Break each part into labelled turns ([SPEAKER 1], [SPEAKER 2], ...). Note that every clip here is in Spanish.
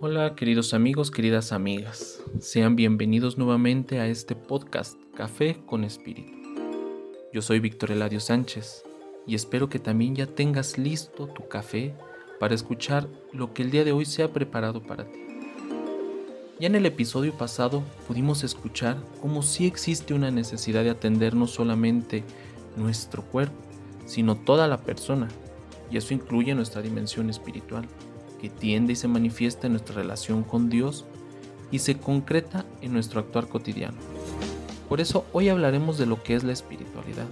[SPEAKER 1] Hola queridos amigos, queridas amigas, sean bienvenidos nuevamente a este podcast Café con Espíritu. Yo soy Víctor Eladio Sánchez y espero que también ya tengas listo tu café para escuchar lo que el día de hoy se ha preparado para ti. Ya en el episodio pasado pudimos escuchar cómo sí existe una necesidad de atender no solamente nuestro cuerpo, sino toda la persona, y eso incluye nuestra dimensión espiritual, que tiende y se manifiesta en nuestra relación con Dios y se concreta en nuestro actuar cotidiano. Por eso hoy hablaremos de lo que es la espiritualidad.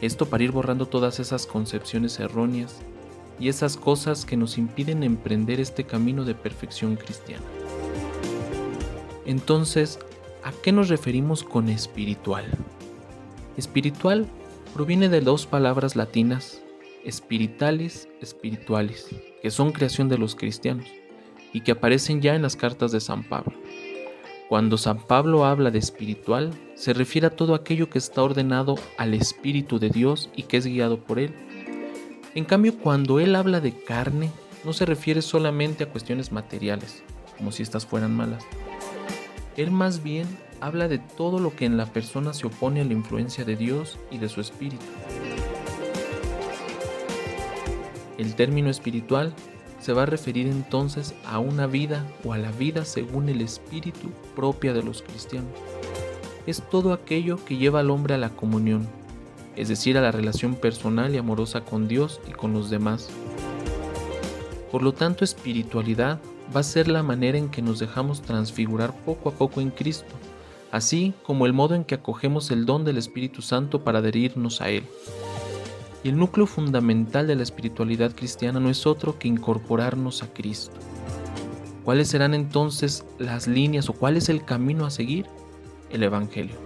[SPEAKER 1] Esto para ir borrando todas esas concepciones erróneas y esas cosas que nos impiden emprender este camino de perfección cristiana. Entonces, ¿a qué nos referimos con espiritual? Espiritual proviene de dos palabras latinas, spiritualis, espiritualis, que son creación de los cristianos y que aparecen ya en las cartas de San Pablo. Cuando San Pablo habla de espiritual, se refiere a todo aquello que está ordenado al Espíritu de Dios y que es guiado por Él. En cambio, cuando Él habla de carne, no se refiere solamente a cuestiones materiales, como si éstas fueran malas, él más bien habla de todo lo que en la persona se opone a la influencia de Dios y de su espíritu. El término espiritual se va a referir entonces a una vida o a la vida según el espíritu propia de los cristianos. Es todo aquello que lleva al hombre a la comunión, es decir, a la relación personal y amorosa con Dios y con los demás. Por lo tanto, espiritualidad va a ser la manera en que nos dejamos transfigurar poco a poco en Cristo, así como el modo en que acogemos el don del Espíritu Santo para adherirnos a Él. Y el núcleo fundamental de la espiritualidad cristiana no es otro que incorporarnos a Cristo. ¿Cuáles serán entonces las líneas o cuál es el camino a seguir? El Evangelio.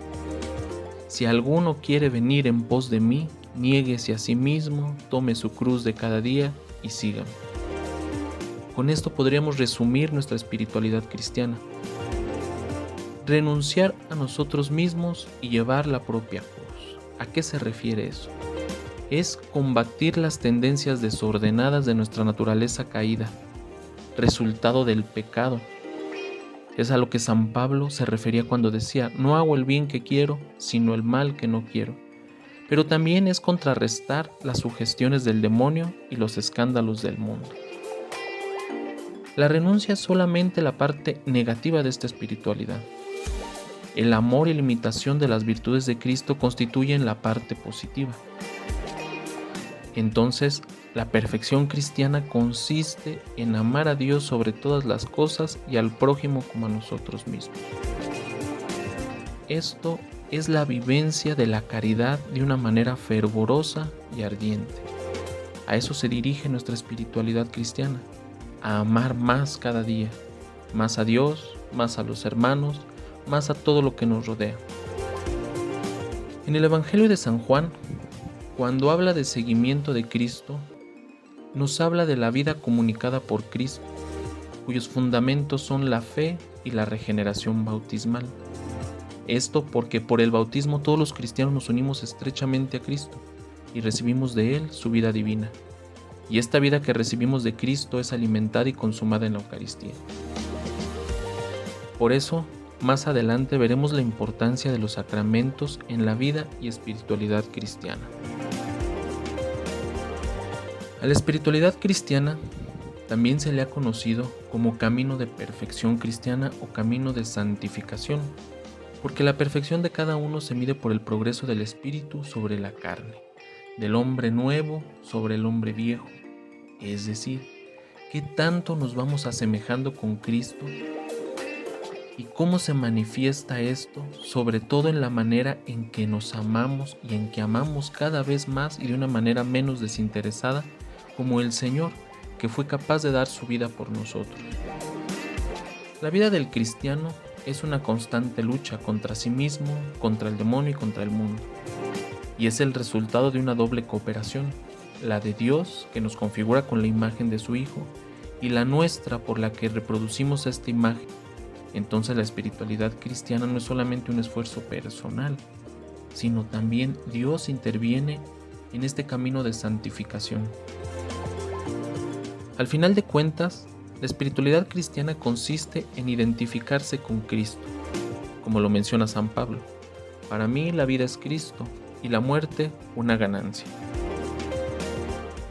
[SPEAKER 1] Si alguno quiere venir en pos de mí, niéguese a sí mismo, tome su cruz de cada día y sígame. Con esto podríamos resumir nuestra espiritualidad cristiana. Renunciar a nosotros mismos y llevar la propia cruz. ¿A qué se refiere eso? Es combatir las tendencias desordenadas de nuestra naturaleza caída, resultado del pecado. Es a lo que San Pablo se refería cuando decía, no hago el bien que quiero, sino el mal que no quiero. Pero también es contrarrestar las sugestiones del demonio y los escándalos del mundo. La renuncia es solamente la parte negativa de esta espiritualidad. El amor y la imitación de las virtudes de Cristo constituyen la parte positiva. Entonces, la perfección cristiana consiste en amar a Dios sobre todas las cosas y al prójimo como a nosotros mismos. Esto es la vivencia de la caridad de una manera fervorosa y ardiente. A eso se dirige nuestra espiritualidad cristiana a amar más cada día, más a Dios, más a los hermanos, más a todo lo que nos rodea. En el Evangelio de San Juan, cuando habla de seguimiento de Cristo, nos habla de la vida comunicada por Cristo, cuyos fundamentos son la fe y la regeneración bautismal. Esto porque por el bautismo todos los cristianos nos unimos estrechamente a Cristo y recibimos de Él su vida divina y esta vida que recibimos de Cristo es alimentada y consumada en la Eucaristía. Por eso, más adelante veremos la importancia de los sacramentos en la vida y espiritualidad cristiana. La espiritualidad cristiana también se le ha conocido como camino de perfección cristiana o camino de santificación, porque la perfección de cada uno se mide por el progreso del espíritu sobre la carne del hombre nuevo sobre el hombre viejo, es decir, qué tanto nos vamos asemejando con Cristo y cómo se manifiesta esto, sobre todo en la manera en que nos amamos y en que amamos cada vez más y de una manera menos desinteresada, como el Señor, que fue capaz de dar su vida por nosotros. La vida del cristiano es una constante lucha contra sí mismo, contra el demonio y contra el mundo y es el resultado de una doble cooperación, la de Dios que nos configura con la imagen de su Hijo y la nuestra por la que reproducimos esta imagen. Entonces la espiritualidad cristiana no es solamente un esfuerzo personal, sino también Dios interviene en este camino de santificación. Al final de cuentas, La espiritualidad cristiana consiste en identificarse con Cristo, como lo menciona San Pablo. Para mí la vida es Cristo y la muerte una ganancia.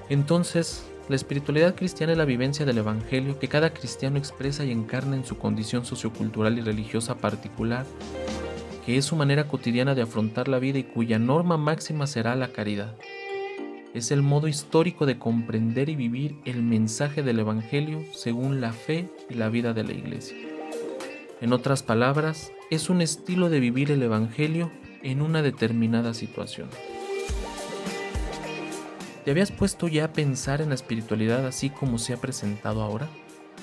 [SPEAKER 1] Entonces, la espiritualidad cristiana es la vivencia del Evangelio que cada cristiano expresa y encarna en su condición sociocultural y religiosa particular, que es su manera cotidiana de afrontar la vida y cuya norma máxima será la caridad. Es el modo histórico de comprender y vivir el mensaje del Evangelio según la fe y la vida de la Iglesia. En otras palabras, es un estilo de vivir el Evangelio en una determinada situación. ¿Te habías puesto ya a pensar en la espiritualidad así como se ha presentado ahora?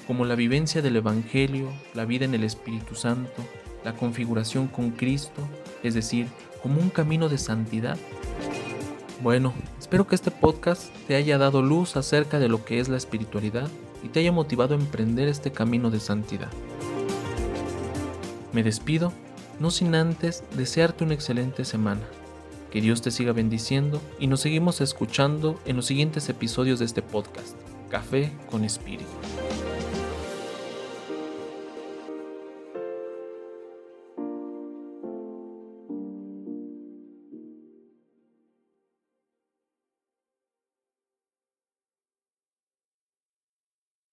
[SPEAKER 1] Como la vivencia del Evangelio, la vida en el Espíritu Santo, la configuración con Cristo, es decir, como un camino de santidad. Bueno, espero que este podcast te haya dado luz acerca de lo que es la espiritualidad y te haya motivado a emprender este camino de santidad. Me despido, no sin antes desearte una excelente semana. Que Dios te siga bendiciendo y nos seguimos escuchando en los siguientes episodios de este podcast, Café con Espíritu.